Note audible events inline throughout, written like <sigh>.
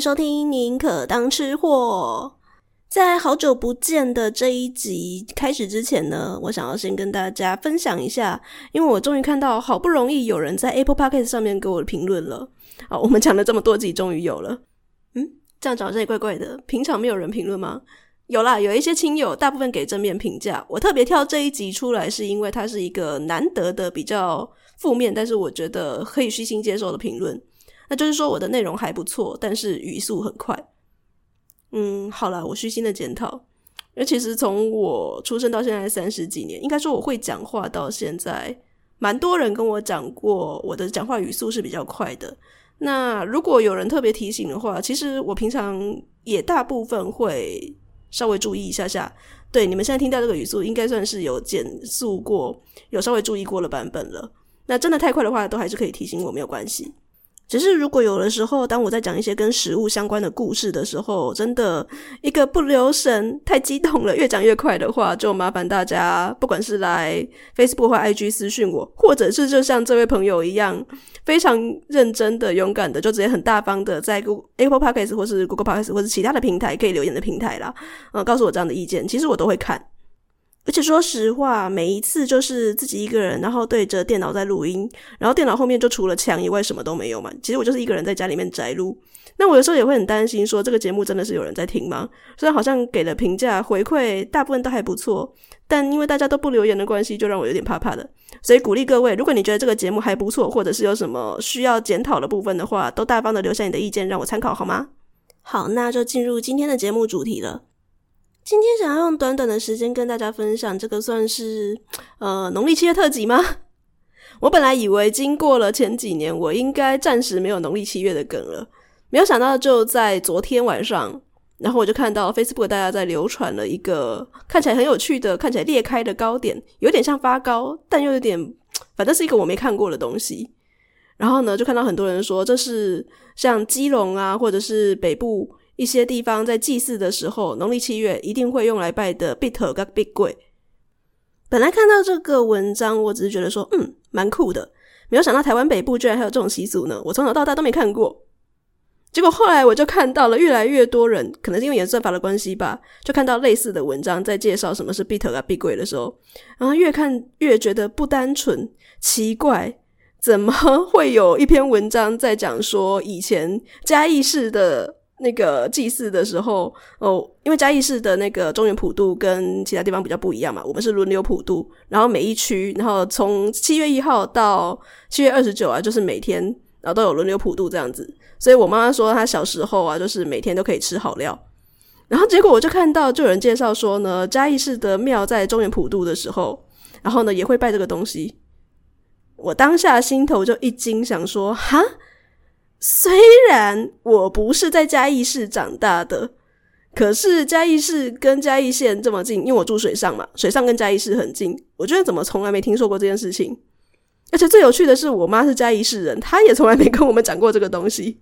收听《宁可当吃货》。在好久不见的这一集开始之前呢，我想要先跟大家分享一下，因为我终于看到好不容易有人在 Apple Podcast 上面给我评论了。好，我们讲了这么多集，终于有了。嗯，这样讲好像也怪怪的。平常没有人评论吗？有啦，有一些亲友，大部分给正面评价。我特别挑这一集出来，是因为它是一个难得的比较负面，但是我觉得可以虚心接受的评论。那就是说我的内容还不错，但是语速很快。嗯，好了，我虚心的检讨。因为其实从我出生到现在三十几年，应该说我会讲话到现在，蛮多人跟我讲过我的讲话语速是比较快的。那如果有人特别提醒的话，其实我平常也大部分会稍微注意一下下。对，你们现在听到这个语速，应该算是有减速过，有稍微注意过的版本了。那真的太快的话，都还是可以提醒我，没有关系。只是，如果有的时候，当我在讲一些跟食物相关的故事的时候，真的一个不留神，太激动了，越讲越快的话，就麻烦大家，不管是来 Facebook 或 IG 私讯我，或者是就像这位朋友一样，非常认真的、勇敢的，就直接很大方的在 Google Apple Podcast 或是 Google Podcast 或是其他的平台可以留言的平台啦，嗯，告诉我这样的意见，其实我都会看。而且说实话，每一次就是自己一个人，然后对着电脑在录音，然后电脑后面就除了墙以外什么都没有嘛。其实我就是一个人在家里面宅录。那我有时候也会很担心，说这个节目真的是有人在听吗？虽然好像给了评价回馈，大部分都还不错，但因为大家都不留言的关系，就让我有点怕怕的。所以鼓励各位，如果你觉得这个节目还不错，或者是有什么需要检讨的部分的话，都大方的留下你的意见，让我参考好吗？好，那就进入今天的节目主题了。今天想要用短短的时间跟大家分享这个算是呃农历七月特辑吗？<laughs> 我本来以为经过了前几年，我应该暂时没有农历七月的梗了，没有想到就在昨天晚上，然后我就看到 Facebook 大家在流传了一个 <laughs> 看起来很有趣的、看起来裂开的糕点，有点像发糕，但又有点，<tsk> 反正是一个我没看过的东西。然后呢，就看到很多人说这是像基隆啊，或者是北部。一些地方在祭祀的时候，农历七月一定会用来拜的必头跟必贵。本来看到这个文章，我只是觉得说，嗯，蛮酷的。没有想到台湾北部居然还有这种习俗呢，我从小到大都没看过。结果后来我就看到了越来越多人，可能是因为演算法的关系吧，就看到类似的文章在介绍什么是必头跟必贵的时候，然后越看越觉得不单纯，奇怪，怎么会有一篇文章在讲说以前嘉义市的。那个祭祀的时候，哦，因为嘉义市的那个中原普渡跟其他地方比较不一样嘛，我们是轮流普渡，然后每一区，然后从七月一号到七月二十九啊，就是每天，然后都有轮流普渡这样子。所以我妈妈说，她小时候啊，就是每天都可以吃好料。然后结果我就看到，就有人介绍说呢，嘉义市的庙在中原普渡的时候，然后呢也会拜这个东西。我当下心头就一惊，想说，哈？虽然我不是在嘉义市长大的，可是嘉义市跟嘉义县这么近，因为我住水上嘛，水上跟嘉义市很近。我觉得怎么从来没听说过这件事情？而且最有趣的是，我妈是嘉义市人，她也从来没跟我们讲过这个东西。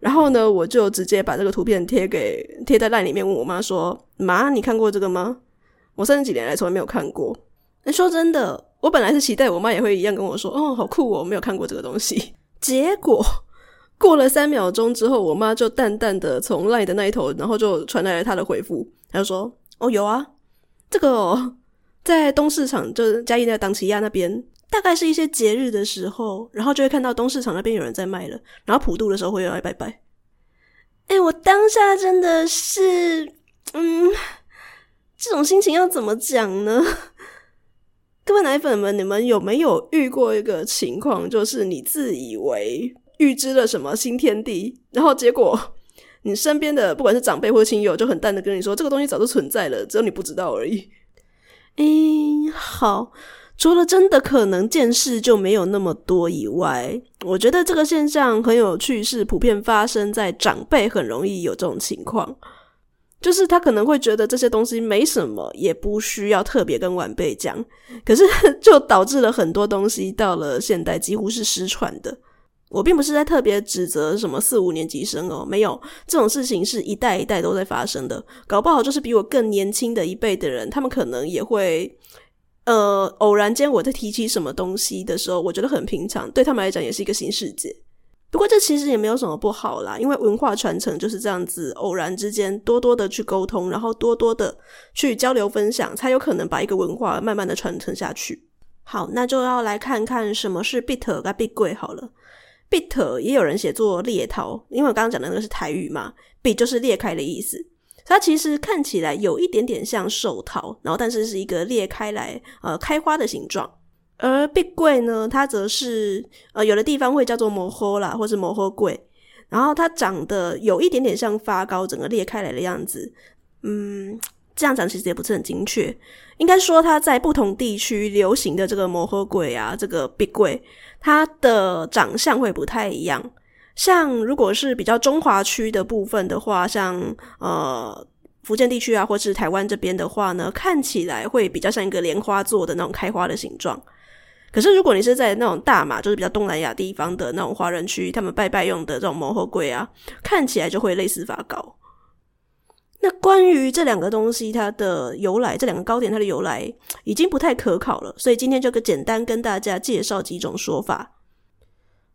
然后呢，我就直接把这个图片贴给贴在赖里面，问我妈说：“妈，你看过这个吗？我三十几年来从来没有看过。”那说真的，我本来是期待我妈也会一样跟我说：“哦，好酷哦，没有看过这个东西。”结果。过了三秒钟之后，我妈就淡淡的从 LINE 的那一头，然后就传来了她的回复，她就说：“哦，有啊，这个哦，在东市场，就是嘉义那个档期亚那边，大概是一些节日的时候，然后就会看到东市场那边有人在卖了，然后普渡的时候会有来拜拜。”哎，我当下真的是，嗯，这种心情要怎么讲呢？各位奶粉们，你们有没有遇过一个情况，就是你自以为？预知了什么新天地，然后结果你身边的不管是长辈或亲友就很淡的跟你说，这个东西早就存在了，只有你不知道而已。诶，好，除了真的可能见识就没有那么多以外，我觉得这个现象很有趣，是普遍发生在长辈很容易有这种情况，就是他可能会觉得这些东西没什么，也不需要特别跟晚辈讲，可是 <laughs> 就导致了很多东西到了现代几乎是失传的。我并不是在特别指责什么四五年级生哦，没有，这种事情是一代一代都在发生的，搞不好就是比我更年轻的一辈的人，他们可能也会，呃，偶然间我在提起什么东西的时候，我觉得很平常，对他们来讲也是一个新世界。不过这其实也没有什么不好啦，因为文化传承就是这样子，偶然之间多多的去沟通，然后多多的去交流分享，才有可能把一个文化慢慢的传承下去。好，那就要来看看什么是 bit 跟 Bitcoin 好了。Bit 也有人写作裂桃，因为我刚刚讲的那个是台语嘛，Bit 就是裂开的意思。它其实看起来有一点点像寿桃，然后但是是一个裂开来呃开花的形状。而碧桂呢，它则是呃有的地方会叫做摩诃啦，或是摩诃桂，然后它长得有一点点像发糕，整个裂开来的样子。嗯，这样讲其实也不是很精确，应该说它在不同地区流行的这个摩诃桂啊，这个碧桂，它的长相会不太一样。像如果是比较中华区的部分的话，像呃福建地区啊，或是台湾这边的话呢，看起来会比较像一个莲花座的那种开花的形状。可是如果你是在那种大马，就是比较东南亚地方的那种华人区，他们拜拜用的这种摩诃桂啊，看起来就会类似发糕。那关于这两个东西它的由来，这两个糕点它的由来已经不太可考了，所以今天就简单跟大家介绍几种说法。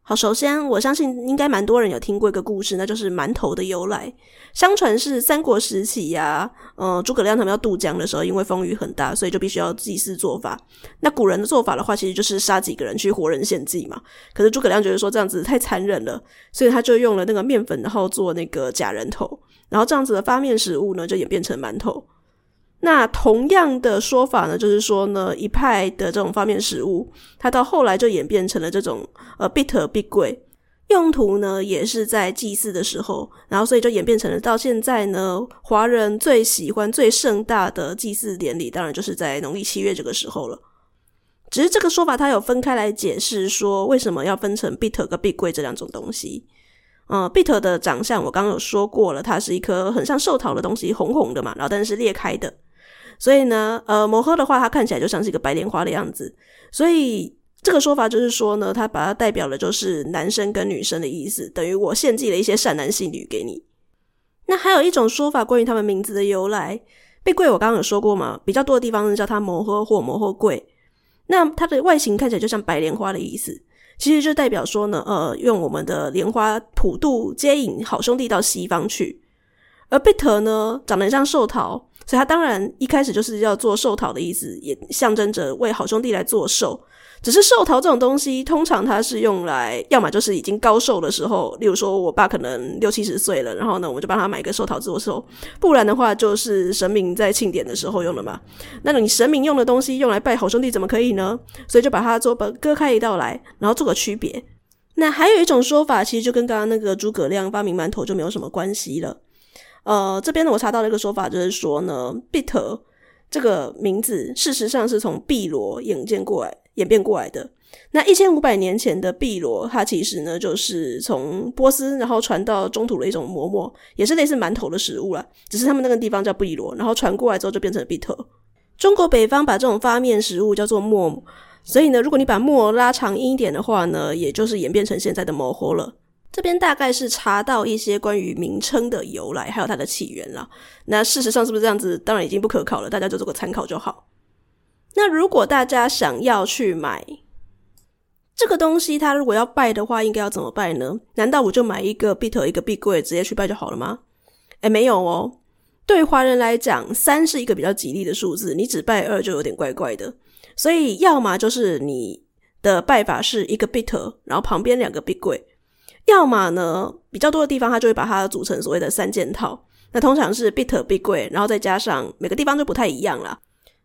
好，首先我相信应该蛮多人有听过一个故事，那就是馒头的由来。相传是三国时期呀、啊，呃，诸葛亮他们要渡江的时候，因为风雨很大，所以就必须要祭祀做法。那古人的做法的话，其实就是杀几个人去活人献祭嘛。可是诸葛亮觉得说这样子太残忍了，所以他就用了那个面粉，然后做那个假人头，然后这样子的发面食物呢，就演变成馒头。那同样的说法呢，就是说呢，一派的这种发面食物，它到后来就演变成了这种呃 bitter 碧桂，用途呢也是在祭祀的时候，然后所以就演变成了到现在呢，华人最喜欢最盛大的祭祀典礼，当然就是在农历七月这个时候了。只是这个说法它有分开来解释，说为什么要分成 bitter 跟碧桂这两种东西。呃，bit 的长相我刚刚有说过了，它是一颗很像寿桃的东西，红红的嘛，然后但是裂开的。所以呢，呃，摩诃的话，它看起来就像是一个白莲花的样子。所以这个说法就是说呢，它把它代表的就是男生跟女生的意思，等于我献祭了一些善男信女给你。那还有一种说法，关于他们名字的由来，碧桂我刚刚有说过嘛，比较多的地方是叫它摩诃或摩诃贵。那它的外形看起来就像白莲花的意思，其实就代表说呢，呃，用我们的莲花普渡接引好兄弟到西方去。而贝特呢，长得像寿桃。所以他当然一开始就是要做寿桃的意思，也象征着为好兄弟来做寿。只是寿桃这种东西，通常它是用来，要么就是已经高寿的时候，例如说我爸可能六七十岁了，然后呢，我们就帮他买个寿桃做寿。不然的话，就是神明在庆典的时候用的嘛。那你神明用的东西用来拜好兄弟，怎么可以呢？所以就把它做割开一道来，然后做个区别。那还有一种说法，其实就跟刚刚那个诸葛亮发明馒头就没有什么关系了。呃，这边呢，我查到了一个说法，就是说呢，“bit” 这个名字事实上是从碧罗演变过来、演变过来的。那一千五百年前的碧罗，它其实呢就是从波斯然后传到中土的一种馍馍，也是类似馒头的食物啦。只是他们那个地方叫碧罗，然后传过来之后就变成了 “bit”。中国北方把这种发面食物叫做馍，所以呢，如果你把馍拉长一点的话呢，也就是演变成现在的馍馍了。这边大概是查到一些关于名称的由来，还有它的起源了。那事实上是不是这样子？当然已经不可考了，大家就做个参考就好。那如果大家想要去买这个东西，它如果要拜的话，应该要怎么拜呢？难道我就买一个 bitter 一个碧桂直接去拜就好了吗？诶，没有哦。对华人来讲，三是一个比较吉利的数字，你只拜二就有点怪怪的。所以要么就是你的拜法是一个 bit，然后旁边两个碧桂。要么呢，比较多的地方，它就会把它组成所谓的三件套。那通常是 bitter 碧桂，然后再加上每个地方就不太一样啦。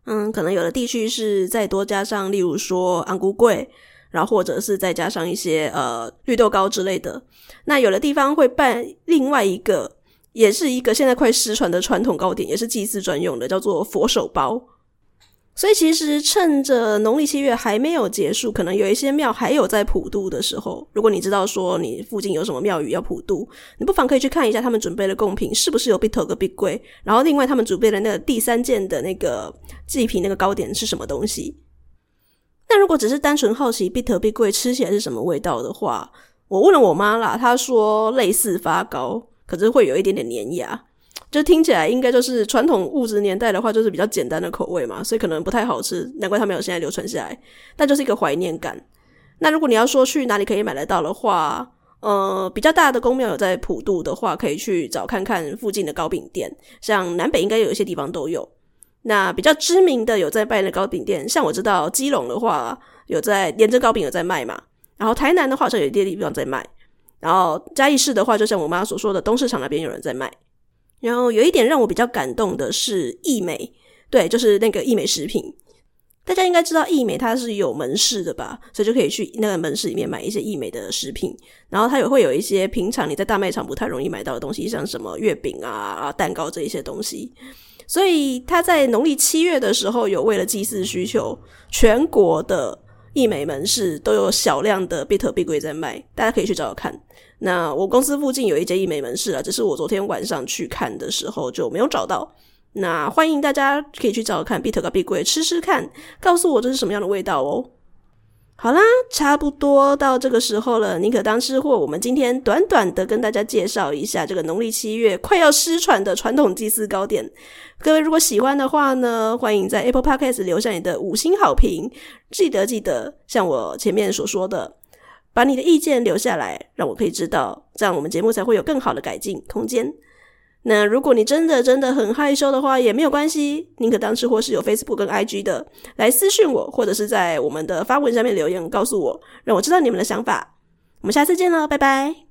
嗯，可能有的地区是再多加上，例如说红龟粿，然后或者是再加上一些呃绿豆糕之类的。那有的地方会办另外一个，也是一个现在快失传的传统糕点，也是祭祀专用的，叫做佛手包。所以其实趁着农历七月还没有结束，可能有一些庙还有在普渡的时候，如果你知道说你附近有什么庙宇要普渡，你不妨可以去看一下他们准备的贡品是不是有 bitter 跟碧桂，然后另外他们准备的那个第三件的那个祭品那个糕点是什么东西。那如果只是单纯好奇 bitter 碧桂吃起来是什么味道的话，我问了我妈啦，她说类似发糕，可是会有一点点粘牙。就听起来应该就是传统物质年代的话，就是比较简单的口味嘛，所以可能不太好吃，难怪它没有现在流传下来。但就是一个怀念感。那如果你要说去哪里可以买得到的话，呃，比较大的宫庙有在普渡的话，可以去找看看附近的糕饼店，像南北应该有一些地方都有。那比较知名的有在拜的糕饼店，像我知道基隆的话有在连珍糕饼有在卖嘛，然后台南的话是有一些地方在卖，然后嘉义市的话，就像我妈所说的东市场那边有人在卖。然后有一点让我比较感动的是易美，对，就是那个易美食品。大家应该知道易美它是有门市的吧，所以就可以去那个门市里面买一些易美的食品。然后它也会有一些平常你在大卖场不太容易买到的东西，像什么月饼啊、蛋糕这一些东西。所以它在农历七月的时候，有为了祭祀需求，全国的易美门市都有小量的比特币柜在卖，大家可以去找找看。那我公司附近有一间医美门市啊，只是我昨天晚上去看的时候就没有找到。那欢迎大家可以去找看必特必贵吃吃看，告诉我这是什么样的味道哦。好啦，差不多到这个时候了。宁可当吃货，我们今天短短的跟大家介绍一下这个农历七月快要失传的传统祭祀糕点。各位如果喜欢的话呢，欢迎在 Apple Podcast 留下你的五星好评。记得记得，像我前面所说的，把你的意见留下来，让我可以知道，这样我们节目才会有更好的改进空间。那如果你真的真的很害羞的话，也没有关系，宁可当吃货是有 Facebook 跟 IG 的，来私讯我，或者是在我们的发文下面留言告诉我，让我知道你们的想法。我们下次见喽，拜拜。